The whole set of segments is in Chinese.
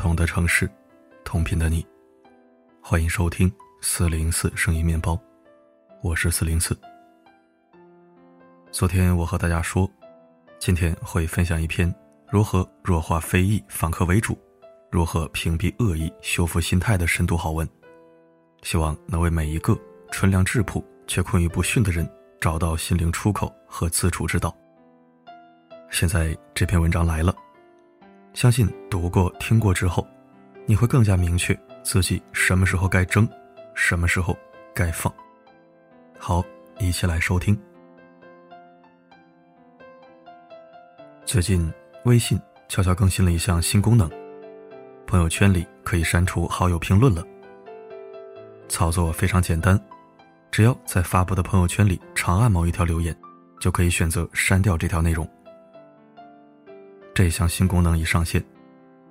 同的城市，同频的你，欢迎收听四零四声音面包，我是四零四。昨天我和大家说，今天会分享一篇如何弱化非议、反客为主，如何屏蔽恶意、修复心态的深度好文，希望能为每一个纯良质朴却困于不驯的人找到心灵出口和自处之道。现在这篇文章来了。相信读过、听过之后，你会更加明确自己什么时候该争，什么时候该放。好，一起来收听。最近微信悄悄更新了一项新功能，朋友圈里可以删除好友评论了。操作非常简单，只要在发布的朋友圈里长按某一条留言，就可以选择删掉这条内容。这项新功能一上线，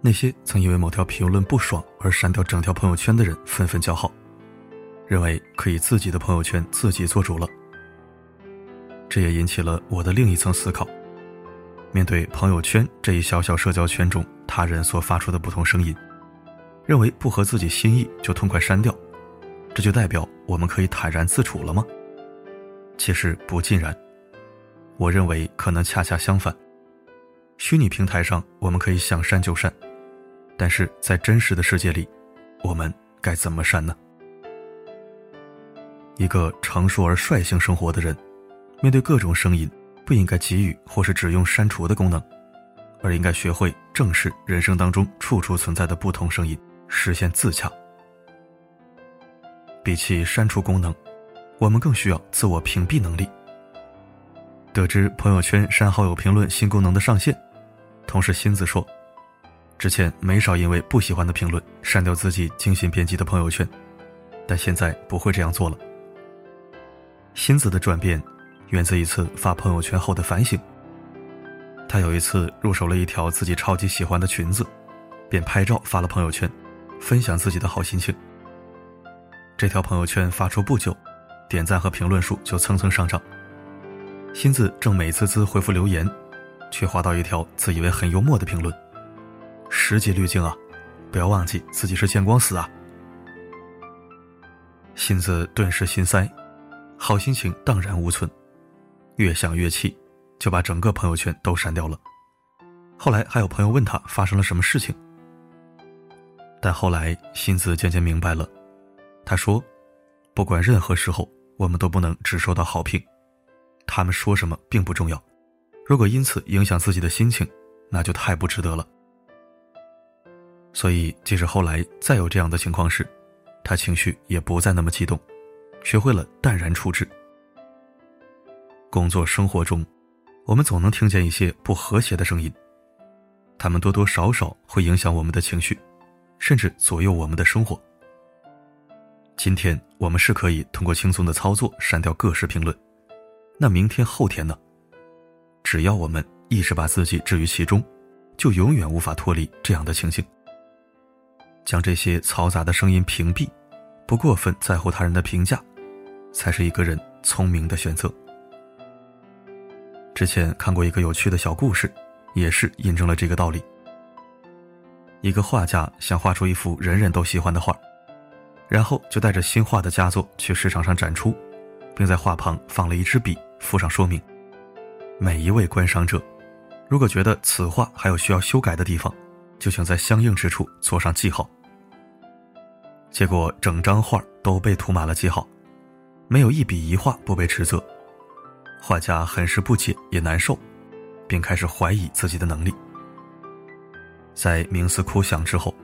那些曾因为某条评论不爽而删掉整条朋友圈的人纷纷叫好，认为可以自己的朋友圈自己做主了。这也引起了我的另一层思考：面对朋友圈这一小小社交圈中他人所发出的不同声音，认为不合自己心意就痛快删掉，这就代表我们可以坦然自处了吗？其实不尽然，我认为可能恰恰相反。虚拟平台上，我们可以想删就删，但是在真实的世界里，我们该怎么删呢？一个成熟而率性生活的人，面对各种声音，不应该给予或是只用删除的功能，而应该学会正视人生当中处处存在的不同声音，实现自洽。比起删除功能，我们更需要自我屏蔽能力。得知朋友圈删好友评论新功能的上线。同事新子说：“之前没少因为不喜欢的评论删掉自己精心编辑的朋友圈，但现在不会这样做了。”新子的转变源自一次发朋友圈后的反省。他有一次入手了一条自己超级喜欢的裙子，便拍照发了朋友圈，分享自己的好心情。这条朋友圈发出不久，点赞和评论数就蹭蹭上涨。新子正美滋滋回复留言。却划到一条自以为很幽默的评论：“十级滤镜啊，不要忘记自己是见光死啊！”心子顿时心塞，好心情荡然无存，越想越气，就把整个朋友圈都删掉了。后来还有朋友问他发生了什么事情，但后来心子渐渐明白了，他说：“不管任何时候，我们都不能只收到好评，他们说什么并不重要。”如果因此影响自己的心情，那就太不值得了。所以，即使后来再有这样的情况时，他情绪也不再那么激动，学会了淡然处置。工作生活中，我们总能听见一些不和谐的声音，他们多多少少会影响我们的情绪，甚至左右我们的生活。今天我们是可以通过轻松的操作删掉各式评论，那明天、后天呢？只要我们一直把自己置于其中，就永远无法脱离这样的情形。将这些嘈杂的声音屏蔽，不过分在乎他人的评价，才是一个人聪明的选择。之前看过一个有趣的小故事，也是印证了这个道理。一个画家想画出一幅人人都喜欢的画，然后就带着新画的佳作去市场上展出，并在画旁放了一支笔，附上说明。每一位观赏者，如果觉得此画还有需要修改的地方，就请在相应之处做上记号。结果整张画都被涂满了记号，没有一笔一画不被斥责。画家很是不解也难受，并开始怀疑自己的能力。在冥思苦想之后，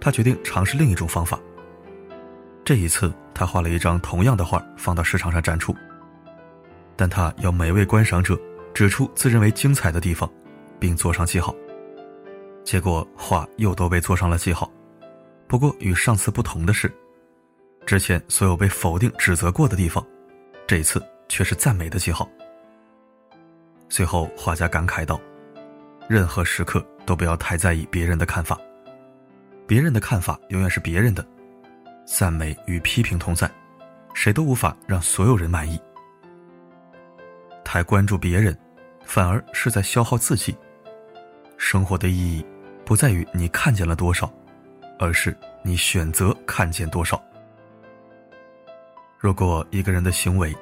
他决定尝试另一种方法。这一次，他画了一张同样的画放到市场上展出，但他要每位观赏者。指出自认为精彩的地方，并做上记号。结果画又都被做上了记号。不过与上次不同的是，之前所有被否定、指责过的地方，这一次却是赞美的记号。随后，画家感慨道：“任何时刻都不要太在意别人的看法，别人的看法永远是别人的，赞美与批评同在，谁都无法让所有人满意。太关注别人。”反而是在消耗自己。生活的意义不在于你看见了多少，而是你选择看见多少。如果一个人的行为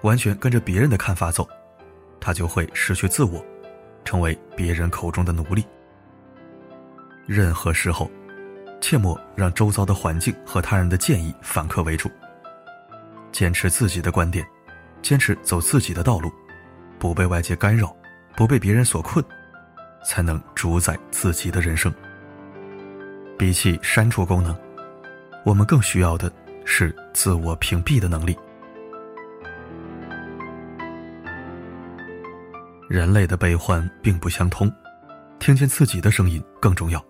完全跟着别人的看法走，他就会失去自我，成为别人口中的奴隶。任何时候，切莫让周遭的环境和他人的建议反客为主。坚持自己的观点，坚持走自己的道路，不被外界干扰，不被别人所困，才能主宰自己的人生。比起删除功能，我们更需要的是自我屏蔽的能力。人类的悲欢并不相通，听见自己的声音更重要。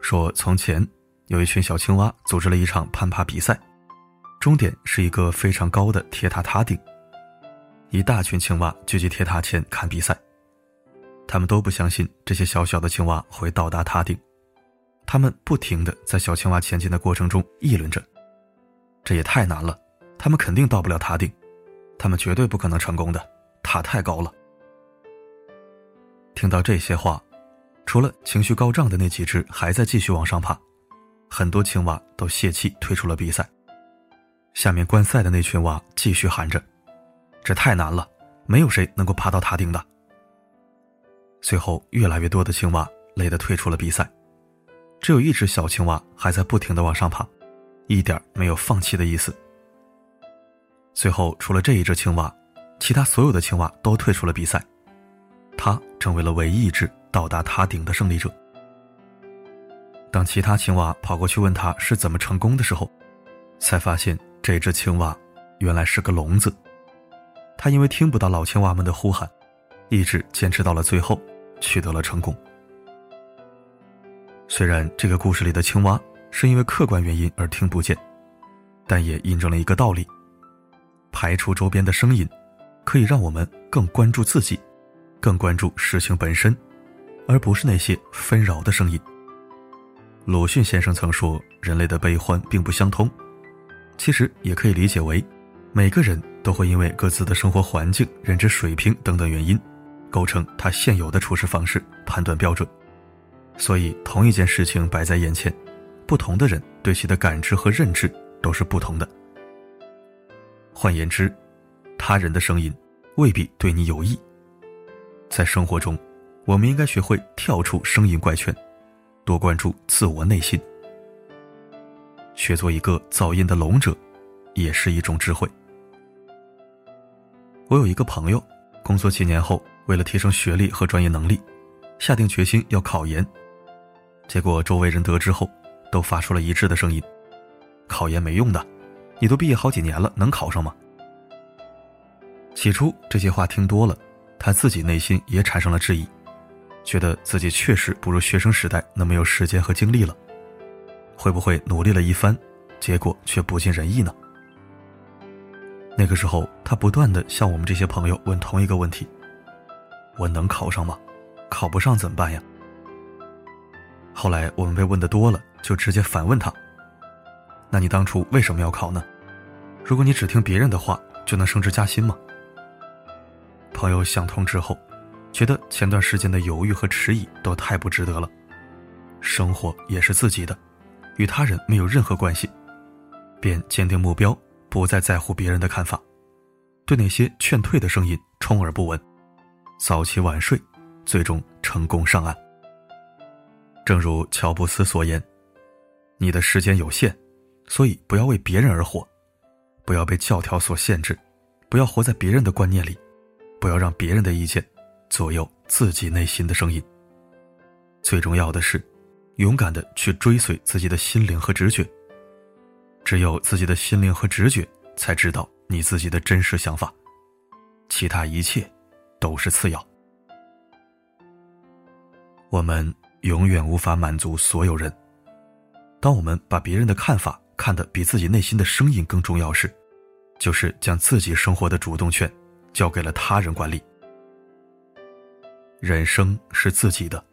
说从前有一群小青蛙组织了一场攀爬比赛，终点是一个非常高的铁塔塔顶。一大群青蛙聚集铁塔前看比赛，他们都不相信这些小小的青蛙会到达塔顶，他们不停的在小青蛙前进的过程中议论着：“这也太难了，他们肯定到不了塔顶，他们绝对不可能成功的，塔太高了。”听到这些话。除了情绪高涨的那几只还在继续往上爬，很多青蛙都泄气退出了比赛。下面观赛的那群蛙继续喊着：“这太难了，没有谁能够爬到塔顶的。”随后，越来越多的青蛙累得退出了比赛，只有一只小青蛙还在不停的往上爬，一点没有放弃的意思。最后，除了这一只青蛙，其他所有的青蛙都退出了比赛，它成为了唯一一只。到达塔顶的胜利者。当其他青蛙跑过去问他是怎么成功的时候，才发现这只青蛙原来是个聋子。他因为听不到老青蛙们的呼喊，一直坚持到了最后，取得了成功。虽然这个故事里的青蛙是因为客观原因而听不见，但也印证了一个道理：排除周边的声音，可以让我们更关注自己，更关注事情本身。而不是那些纷扰的声音。鲁迅先生曾说：“人类的悲欢并不相通。”其实也可以理解为，每个人都会因为各自的生活环境、认知水平等等原因，构成他现有的处事方式、判断标准。所以，同一件事情摆在眼前，不同的人对其的感知和认知都是不同的。换言之，他人的声音未必对你有益。在生活中。我们应该学会跳出声音怪圈，多关注自我内心，学做一个噪音的聋者，也是一种智慧。我有一个朋友，工作几年后，为了提升学历和专业能力，下定决心要考研。结果周围人得知后，都发出了一致的声音：“考研没用的，你都毕业好几年了，能考上吗？”起初这些话听多了，他自己内心也产生了质疑。觉得自己确实不如学生时代那么有时间和精力了，会不会努力了一番，结果却不尽人意呢？那个时候，他不断的向我们这些朋友问同一个问题：我能考上吗？考不上怎么办呀？后来我们被问的多了，就直接反问他：那你当初为什么要考呢？如果你只听别人的话，就能升职加薪吗？朋友想通之后。觉得前段时间的犹豫和迟疑都太不值得了，生活也是自己的，与他人没有任何关系，便坚定目标，不再在乎别人的看法，对那些劝退的声音充耳不闻，早起晚睡，最终成功上岸。正如乔布斯所言：“你的时间有限，所以不要为别人而活，不要被教条所限制，不要活在别人的观念里，不要让别人的意见。”左右自己内心的声音。最重要的是，勇敢的去追随自己的心灵和直觉。只有自己的心灵和直觉，才知道你自己的真实想法，其他一切都是次要。我们永远无法满足所有人。当我们把别人的看法看得比自己内心的声音更重要时，就是将自己生活的主动权交给了他人管理。人生是自己的，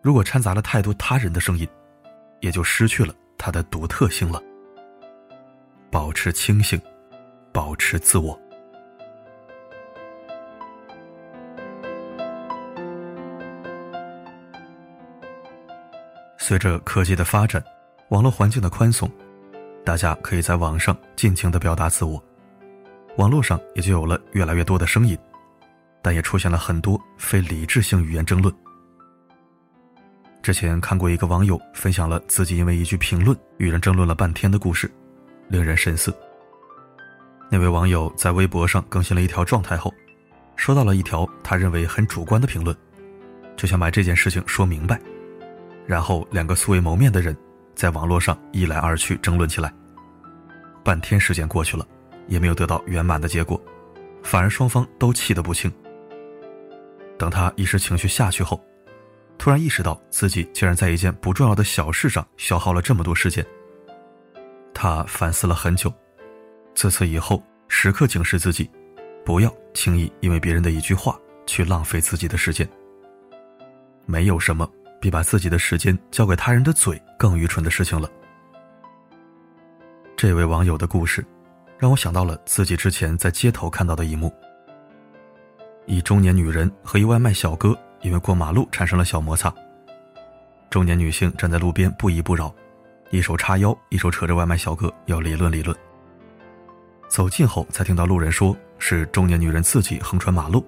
如果掺杂了太多他人的声音，也就失去了它的独特性了。保持清醒，保持自我。随着科技的发展，网络环境的宽松，大家可以在网上尽情的表达自我，网络上也就有了越来越多的声音，但也出现了很多非理智性语言争论。之前看过一个网友分享了自己因为一句评论与人争论了半天的故事，令人深思。那位网友在微博上更新了一条状态后，收到了一条他认为很主观的评论，就想把这件事情说明白。然后两个素未谋面的人在网络上一来二去争论起来。半天时间过去了，也没有得到圆满的结果，反而双方都气得不轻。等他一时情绪下去后。突然意识到自己竟然在一件不重要的小事上消耗了这么多时间。他反思了很久，自此以后时刻警示自己，不要轻易因为别人的一句话去浪费自己的时间。没有什么比把自己的时间交给他人的嘴更愚蠢的事情了。这位网友的故事，让我想到了自己之前在街头看到的一幕：一中年女人和一外卖小哥。因为过马路产生了小摩擦，中年女性站在路边不依不饶，一手叉腰，一手扯着外卖小哥要理论理论。走近后才听到路人说是中年女人自己横穿马路，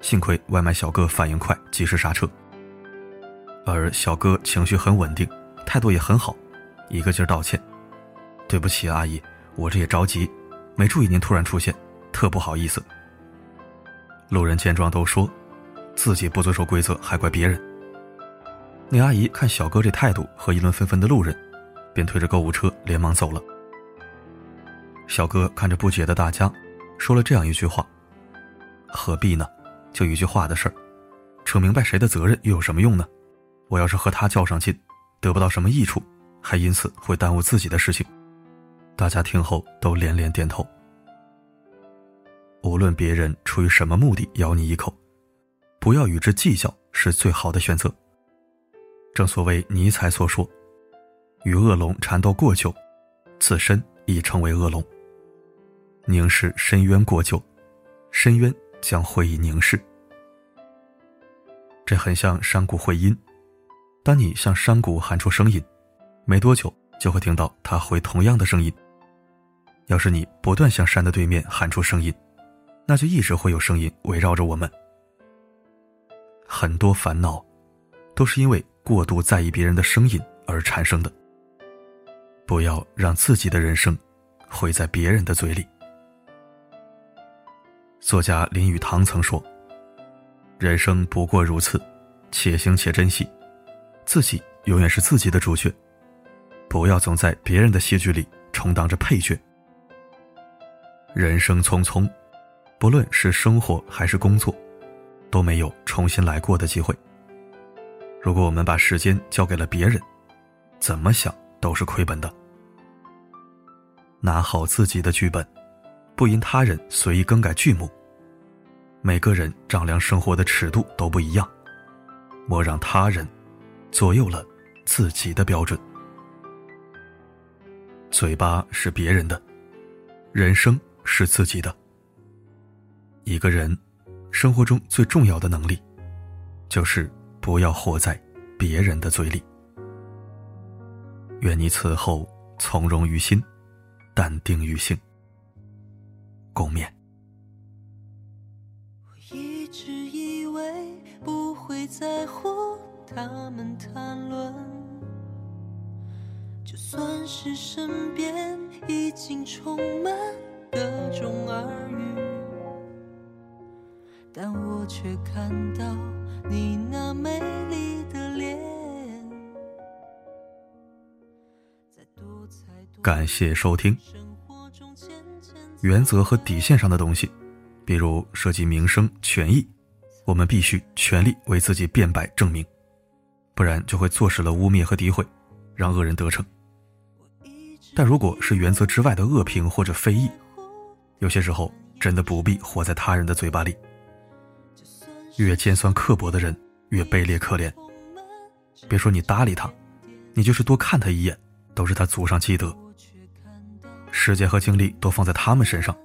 幸亏外卖小哥反应快，及时刹车。而小哥情绪很稳定，态度也很好，一个劲儿道歉：“对不起，阿姨，我这也着急，没注意您突然出现，特不好意思。”路人见状都说。自己不遵守规则，还怪别人。那阿姨看小哥这态度和议论纷纷的路人，便推着购物车连忙走了。小哥看着不解的大家，说了这样一句话：“何必呢？就一句话的事儿，扯明白谁的责任又有什么用呢？我要是和他较上劲，得不到什么益处，还因此会耽误自己的事情。”大家听后都连连点头。无论别人出于什么目的咬你一口。不要与之计较是最好的选择。正所谓尼采所说：“与恶龙缠斗过久，自身已成为恶龙。凝视深渊过久，深渊将会以凝视。”这很像山谷回音。当你向山谷喊出声音，没多久就会听到它回同样的声音。要是你不断向山的对面喊出声音，那就一直会有声音围绕着我们。很多烦恼，都是因为过度在意别人的声音而产生的。不要让自己的人生毁在别人的嘴里。作家林语堂曾说：“人生不过如此，且行且珍惜，自己永远是自己的主角，不要总在别人的戏剧里充当着配角。人生匆匆，不论是生活还是工作。”都没有重新来过的机会。如果我们把时间交给了别人，怎么想都是亏本的。拿好自己的剧本，不因他人随意更改剧目。每个人丈量生活的尺度都不一样，莫让他人左右了自己的标准。嘴巴是别人的，人生是自己的。一个人。生活中最重要的能力，就是不要活在别人的嘴里。愿你此后从容于心，淡定于心。共勉。我一直以为不会在乎他们谈论，就算是身边已经充满各种耳语。但我却看到你那美丽的脸。感谢收听。原则和底线上的东西，比如涉及名声、权益，我们必须全力为自己辩白证明，不然就会坐实了污蔑和诋毁，让恶人得逞。但如果是原则之外的恶评或者非议，有些时候真的不必活在他人的嘴巴里。越尖酸刻薄的人越卑劣可怜。别说你搭理他，你就是多看他一眼，都是他祖上积德。时间和精力都放在他们身上，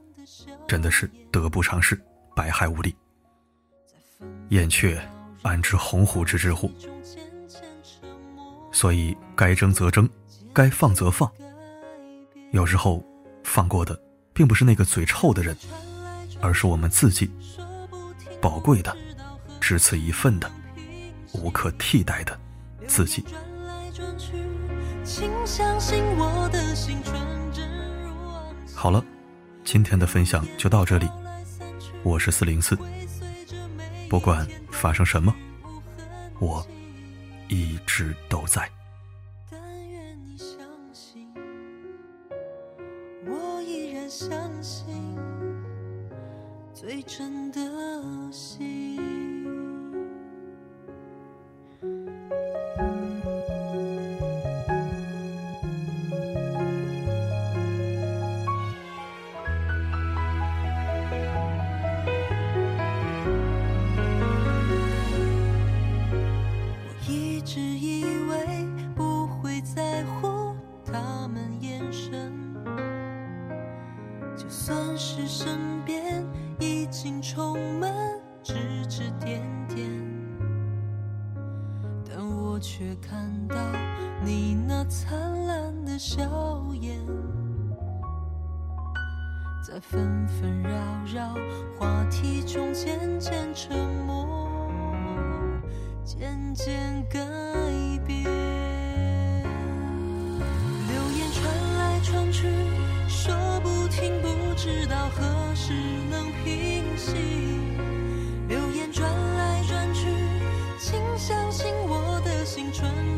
真的是得不偿失，百害无利。燕雀安知鸿鹄之志乎？所以该争则争，该放则放。有时候，放过的并不是那个嘴臭的人，而是我们自己，宝贵的，只此一份的，无可替代的自己请相信我的青春。好了，今天的分享就到这里。我是四零四，不管发生什么，我一直都在。相信最真的心。却看到你那灿烂的笑颜，在纷纷扰扰话题中渐渐沉默，渐渐改变。流言传来传去，说不停，不知道何时能平息。青春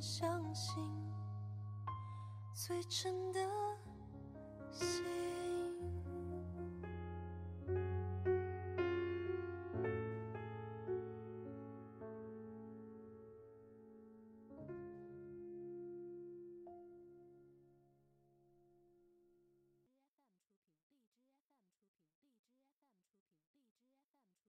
相信最真的心。